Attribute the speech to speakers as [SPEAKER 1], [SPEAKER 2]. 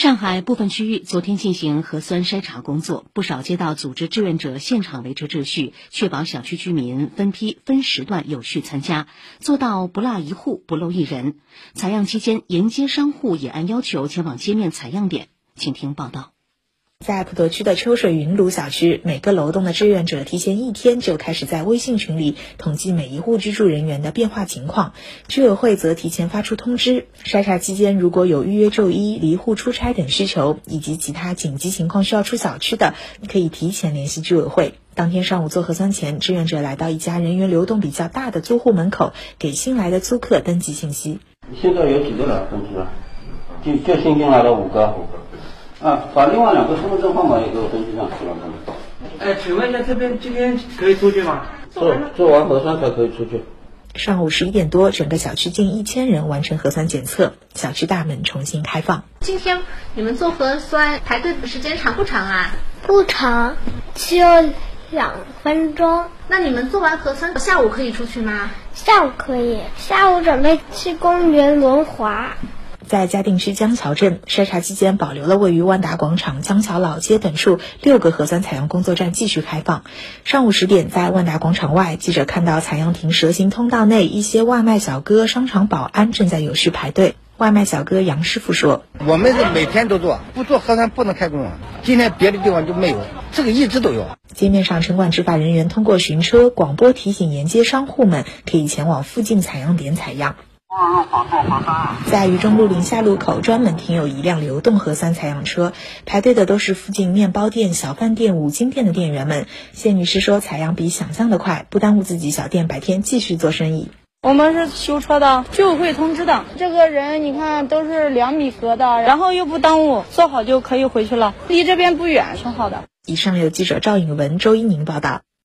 [SPEAKER 1] 上海部分区域昨天进行核酸筛查工作，不少街道组织志愿者现场维持秩序，确保小区居民分批分时段有序参加，做到不落一户、不漏一人。采样期间，沿街商户也按要求前往街面采样点。请听报道。
[SPEAKER 2] 在普陀区的秋水云庐小区，每个楼栋的志愿者提前一天就开始在微信群里统计每一户居住人员的变化情况。居委会则提前发出通知，筛查期间如果有预约就医、离户出差等需求，以及其他紧急情况需要出小区的，可以提前联系居委会。当天上午做核酸前，志愿者来到一家人员流动比较大的租户门口，给新来的租客登记信息。
[SPEAKER 3] 现在有几个了？登记了？就就新进来的五个。啊，把另外两个身份证号码也给我登记上去了。
[SPEAKER 4] 哎，请问一下，这边今天可以出去吗？
[SPEAKER 3] 做做完核酸才可以出去。
[SPEAKER 2] 上午十一点多，整个小区近一千人完成核酸检测，小区大门重新开放。
[SPEAKER 5] 今天你们做核酸排队的时间长不长啊？
[SPEAKER 6] 不长，只有两分钟。
[SPEAKER 5] 那你们做完核酸下午可以出去吗？
[SPEAKER 6] 下午可以，下午准备去公园轮滑。
[SPEAKER 2] 在嘉定区江桥镇筛查期间，保留了位于万达广场、江桥老街等处六个核酸采样工作站继续开放。上午十点，在万达广场外，记者看到采样亭蛇形通道内一些外卖小哥、商场保安正在有序排队。外卖小哥杨师傅说：“
[SPEAKER 7] 我们是每天都做，不做核酸不能开工。今天别的地方就没有，这个一直都有。”
[SPEAKER 2] 街面上，城管执法人员通过巡车、广播提醒沿街商户们可以前往附近采样点采样。在渝中路临夏路口，专门停有一辆流动核酸采样车，排队的都是附近面包店、小饭店、五金店的店员们。谢女士说：“采样比想象的快，不耽误自己小店白天继续做生意。”
[SPEAKER 8] 我们是修车的，居委会通知的。这个人你看都是两米隔的，然后又不耽误，做好就可以回去了。离这边不远，挺好的。
[SPEAKER 2] 以上由记者赵颖文、周一宁报道。